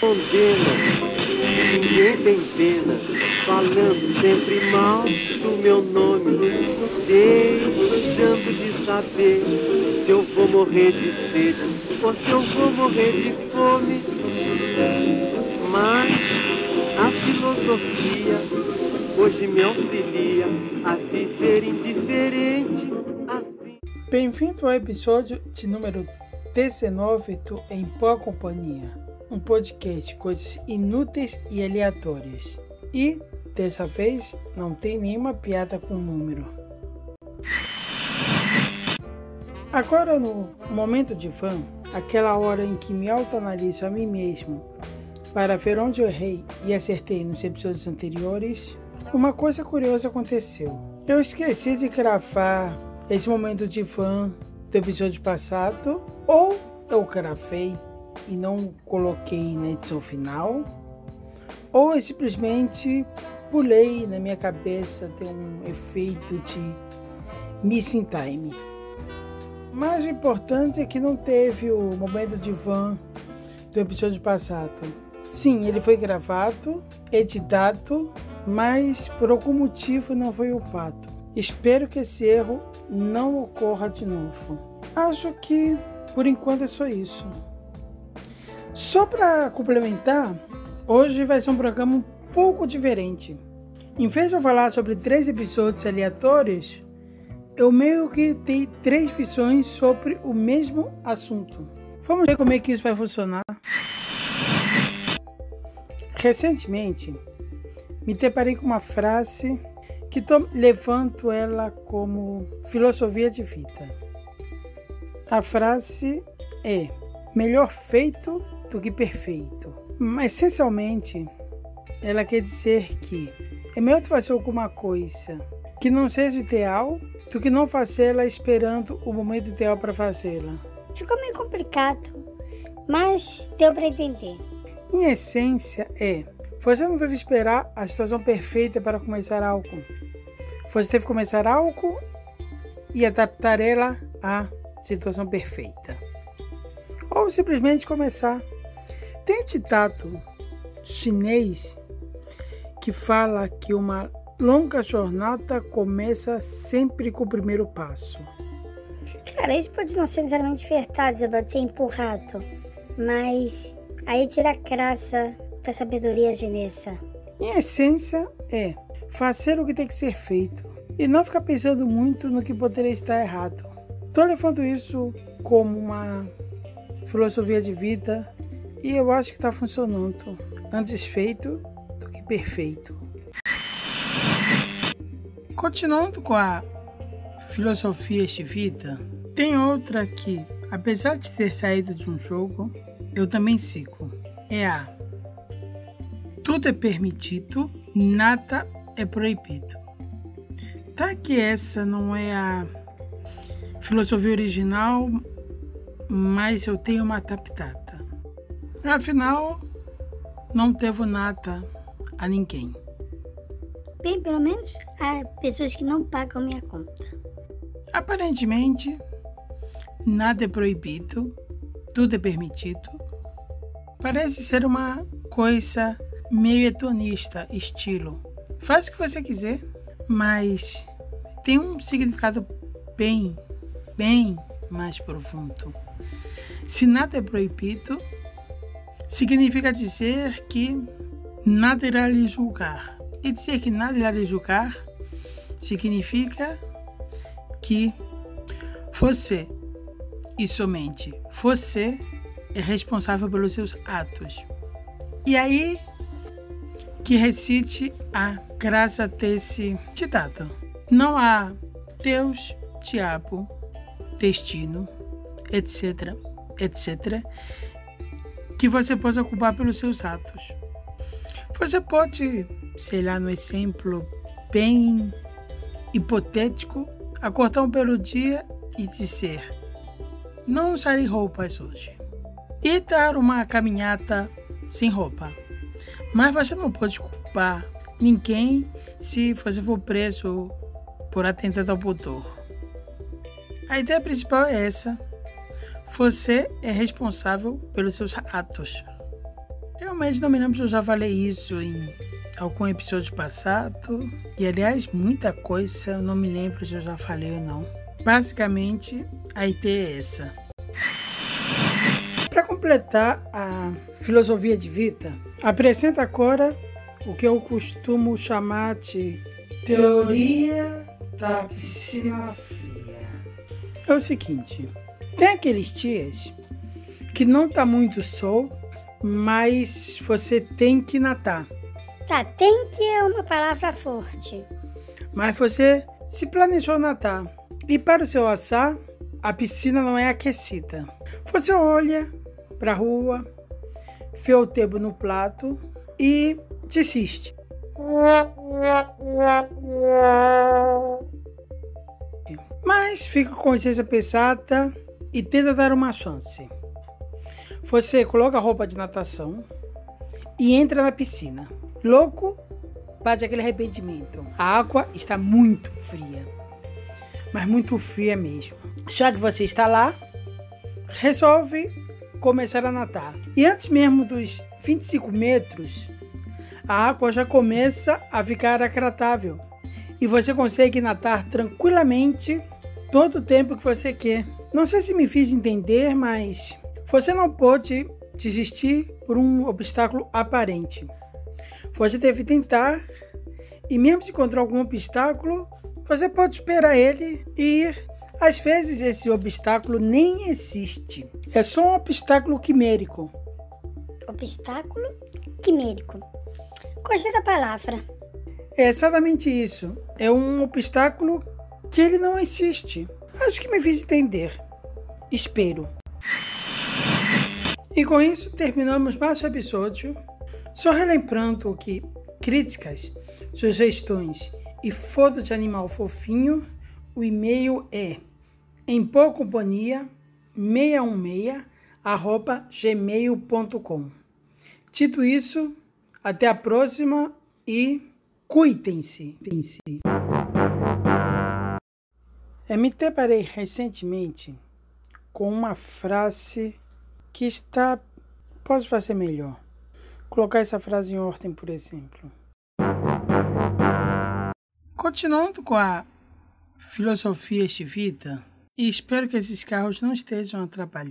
condena, ninguém tem pena, falando sempre mal do meu nome, deixando de saber se eu vou morrer de sede ou se eu vou morrer de fome. Mas a filosofia hoje me auxilia a viver indiferente. Assim. Bem-vindo ao episódio de número 19 do Em Boa Companhia, um podcast coisas inúteis e aleatórias. E, dessa vez, não tem nenhuma piada com número. Agora, no momento de fã, aquela hora em que me autoanaliso a mim mesmo para ver onde eu errei e acertei nos episódios anteriores, uma coisa curiosa aconteceu. Eu esqueci de gravar esse momento de fã do episódio passado, ou eu gravei e não coloquei na edição final, ou eu simplesmente pulei na minha cabeça, tem um efeito de missing time. Mas o importante é que não teve o momento de van do episódio passado. Sim, ele foi gravado, editado, mas por algum motivo não foi upado. Espero que esse erro não ocorra de novo. Acho que por enquanto é só isso. Só para complementar, hoje vai ser um programa um pouco diferente. Em vez de eu falar sobre três episódios aleatórios, eu meio que tenho três visões sobre o mesmo assunto. Vamos ver como é que isso vai funcionar. Recentemente, me deparei com uma frase que tô, levanto ela como filosofia de vida. A frase é: melhor feito do que perfeito. Mas essencialmente, ela quer dizer que é melhor fazer alguma coisa que não seja ideal do que não fazê-la esperando o momento ideal para fazê-la. Ficou meio complicado, mas deu para entender. Em essência, é: você não deve esperar a situação perfeita para começar algo. Você deve começar algo e adaptar ela à situação perfeita. Ou simplesmente começar. Tem um ditado chinês que fala que uma longa jornada começa sempre com o primeiro passo. Cara, isso pode não ser necessariamente verdade, pode ser empurrado, mas aí tira a graça da sabedoria chinesa. Em essência, é fazer o que tem que ser feito e não ficar pensando muito no que poderia estar errado. Estou levando isso como uma filosofia de vida e eu acho que está funcionando. Antes feito do que perfeito. Continuando com a filosofia de vida, tem outra que, apesar de ter saído de um jogo, eu também sigo. É a tudo é permitido, nada é proibido. Tá que essa não é a filosofia original, mas eu tenho uma adaptada. Afinal, não devo nada a ninguém. Bem, pelo menos há pessoas que não pagam minha conta. Aparentemente, nada é proibido, tudo é permitido. Parece ser uma coisa meio hedonista, estilo. Faz o que você quiser, mas tem um significado bem, bem mais profundo. Se nada é proibido, significa dizer que nada irá lhe julgar. E dizer que nada irá lhe julgar significa que você e somente você é responsável pelos seus atos. E aí que recite a graça desse ditado. Não há Deus, diabo, destino, etc, etc, que você possa culpar pelos seus atos. Você pode, sei lá, no exemplo bem hipotético, acordar um belo dia e dizer: Não usarei roupas hoje. E dar uma caminhada sem roupa. Mas você não pode culpar ninguém se você for preso por atentado ao pudor. A ideia principal é essa. Você é responsável pelos seus atos. realmente não me lembro se eu já falei isso em algum episódio passado. E aliás, muita coisa eu não me lembro se eu já falei ou não. Basicamente, a ideia é essa. Para completar a filosofia de vida, apresenta agora o que eu costumo chamar de teoria da piscina fria. É o seguinte, tem aqueles dias que não tá muito sol, mas você tem que natar. Tá, tem que é uma palavra forte. Mas você se planejou natar. E para o seu assar, a piscina não é aquecida. Você olha para a rua, vê o tempo no prato e desiste. Mas fica com consciência pesada e tenta dar uma chance. Você coloca a roupa de natação e entra na piscina. Louco, bate aquele arrependimento. A água está muito fria, mas muito fria mesmo. Já que você está lá, resolve começar a nadar. E antes mesmo dos 25 metros, a água já começa a ficar agradável e você consegue nadar tranquilamente todo o tempo que você quer. Não sei se me fiz entender, mas você não pode desistir por um obstáculo aparente. Você deve tentar e mesmo se encontrar algum obstáculo, você pode esperar ele e ir. Às vezes esse obstáculo nem existe. É só um obstáculo quimérico. Obstáculo quimérico. Gostei da palavra. É exatamente isso. É um obstáculo que ele não existe. Acho que me fiz entender. Espero. E com isso terminamos mais um episódio. Só relembrando que críticas, sugestões e foto de animal fofinho, o e-mail é em companhia 616 arroba gmail.com. Dito isso, até a próxima e cuidem-se. Me deparei recentemente com uma frase que está. Posso fazer melhor. Colocar essa frase em ordem, por exemplo. Continuando com a filosofia de vida, espero que esses carros não estejam atrapalhando.